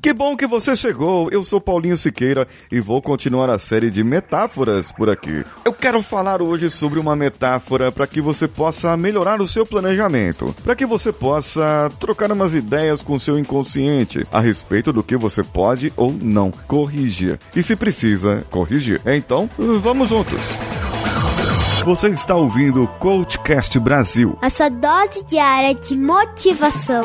Que bom que você chegou. Eu sou Paulinho Siqueira e vou continuar a série de metáforas por aqui. Eu quero falar hoje sobre uma metáfora para que você possa melhorar o seu planejamento, para que você possa trocar umas ideias com seu inconsciente a respeito do que você pode ou não corrigir. E se precisa corrigir. Então, vamos juntos. Você está ouvindo o Coachcast Brasil. A sua dose diária de motivação.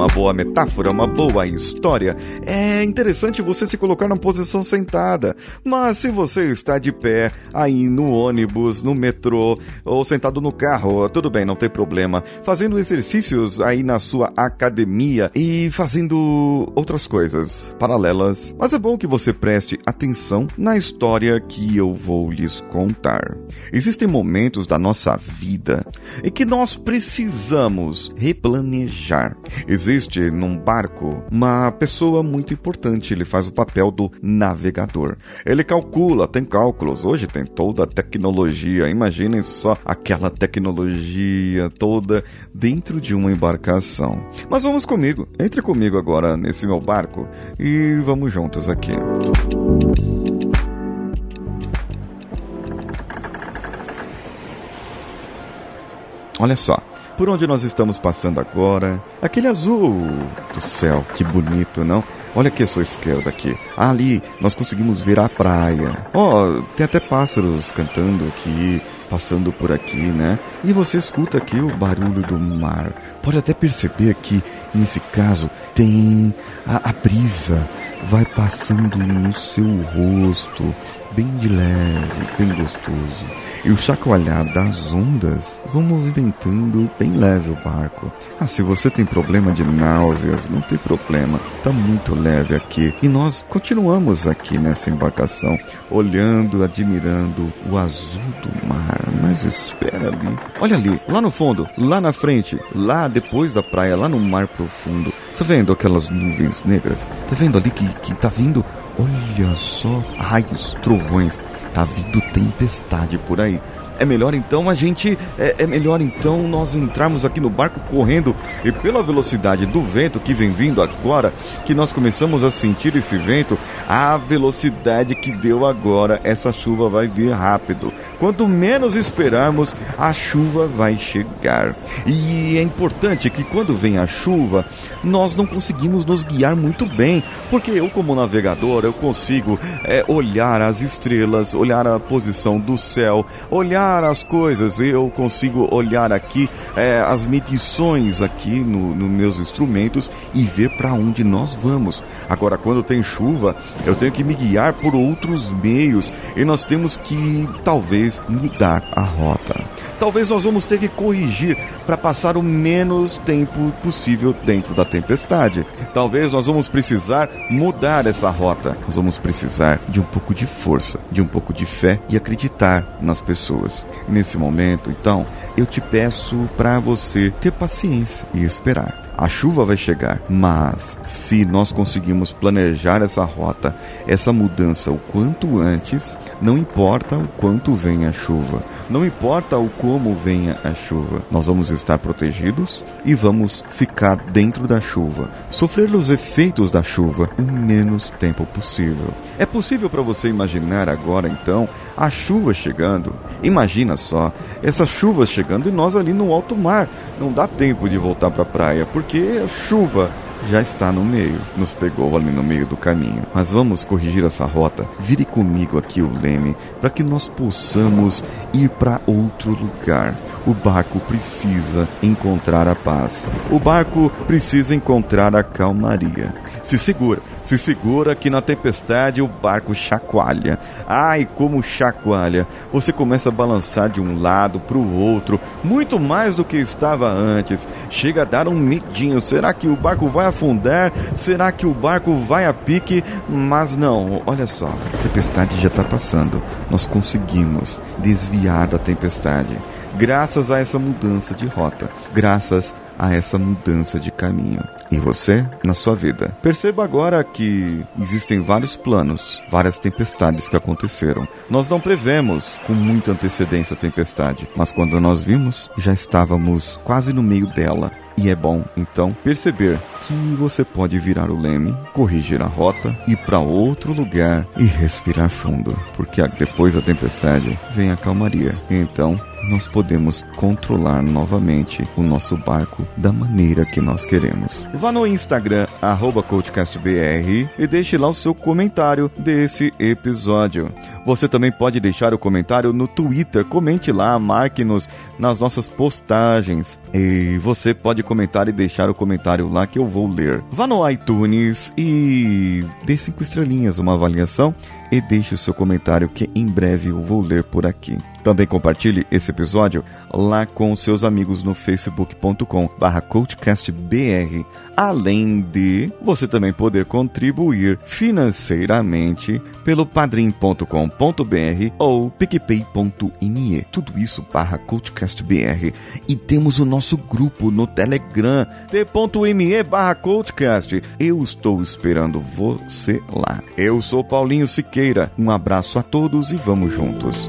Uma boa metáfora, uma boa história, é interessante você se colocar na posição sentada. Mas se você está de pé, aí no ônibus, no metrô, ou sentado no carro, tudo bem, não tem problema. Fazendo exercícios aí na sua academia e fazendo outras coisas paralelas. Mas é bom que você preste atenção na história que eu vou lhes contar. Existem momentos da nossa vida em que nós precisamos replanejar. Existe num barco uma pessoa muito importante, ele faz o papel do navegador. Ele calcula, tem cálculos, hoje tem toda a tecnologia, imaginem só aquela tecnologia toda dentro de uma embarcação. Mas vamos comigo, entre comigo agora nesse meu barco e vamos juntos aqui. Olha só, por onde nós estamos passando agora. Aquele azul do céu, que bonito, não? Olha aqui a sua esquerda aqui. Ali nós conseguimos ver a praia. Ó, oh, tem até pássaros cantando aqui, passando por aqui, né? E você escuta aqui o barulho do mar. Pode até perceber que nesse caso tem a, a brisa vai passando no seu rosto, bem de leve, bem gostoso. E o chacoalhar das ondas vão movimentando bem leve o barco. Ah, se você tem problema de náuseas, não tem problema, tá muito leve aqui. E nós continuamos aqui nessa embarcação, olhando, admirando o azul do mar. Mas espera ali. Olha ali, lá no fundo, lá na frente, lá depois da praia, lá no mar profundo. Tá vendo aquelas nuvens negras? Tá vendo ali que, que tá vindo? Olha só, raios, trovões. Tá vindo tempestade por aí. É melhor então a gente. É, é, melhor então nós entrarmos aqui no barco correndo e pela velocidade do vento que vem vindo agora, que nós começamos a sentir esse vento, a velocidade que deu agora, essa chuva vai vir rápido. Quanto menos esperarmos, a chuva vai chegar. E é importante que quando vem a chuva, nós não conseguimos nos guiar muito bem, porque eu, como navegador, eu consigo é, olhar as estrelas, olhar a posição do céu, olhar olhar as coisas, eu consigo olhar aqui é, as medições aqui nos no meus instrumentos e ver para onde nós vamos. Agora, quando tem chuva, eu tenho que me guiar por outros meios e nós temos que talvez mudar a rota. Talvez nós vamos ter que corrigir para passar o menos tempo possível dentro da tempestade. Talvez nós vamos precisar mudar essa rota. Nós vamos precisar de um pouco de força, de um pouco de fé e acreditar nas pessoas. Nesse momento, então, eu te peço para você ter paciência e esperar. A chuva vai chegar, mas se nós conseguimos planejar essa rota, essa mudança o quanto antes, não importa o quanto venha a chuva, não importa o como venha a chuva, nós vamos estar protegidos e vamos ficar dentro da chuva, sofrer os efeitos da chuva o menos tempo possível. É possível para você imaginar agora então a chuva chegando. Imagina só, essa chuva chegando e nós ali no alto mar. Não dá tempo de voltar para a praia, porque a chuva já está no meio, nos pegou ali no meio do caminho. Mas vamos corrigir essa rota. Vire comigo aqui o leme para que nós possamos ir para outro lugar. O barco precisa encontrar a paz. O barco precisa encontrar a calmaria. Se segura, se segura que na tempestade o barco chacoalha. Ai, como chacoalha! Você começa a balançar de um lado para o outro, muito mais do que estava antes. Chega a dar um medinho. Será que o barco vai afundar? Será que o barco vai a pique? Mas não, olha só, a tempestade já está passando. Nós conseguimos desviar da tempestade graças a essa mudança de rota, graças a essa mudança de caminho. E você, na sua vida. Perceba agora que existem vários planos, várias tempestades que aconteceram. Nós não prevemos com muita antecedência a tempestade, mas quando nós vimos, já estávamos quase no meio dela. E é bom, então, perceber que você pode virar o leme, corrigir a rota, ir para outro lugar e respirar fundo, porque depois da tempestade vem a calmaria. Então, nós podemos controlar novamente o nosso barco da maneira que nós queremos. Vá no Instagram, CoachCastBR, e deixe lá o seu comentário desse episódio. Você também pode deixar o comentário no Twitter, comente lá, marque-nos nas nossas postagens. E você pode comentar e deixar o comentário lá que eu vou ler. Vá no iTunes e dê cinco estrelinhas, uma avaliação e deixe o seu comentário que em breve eu vou ler por aqui. Também compartilhe esse episódio lá com seus amigos no facebook.com coachcastbr, além de você também poder contribuir financeiramente pelo padrim.com.br ou picpay.me. Tudo isso barra coachcastbr. E temos o nosso grupo no Telegram, t.me barra coachcast. Eu estou esperando você lá. Eu sou Paulinho Siqueira. Um abraço a todos e vamos juntos.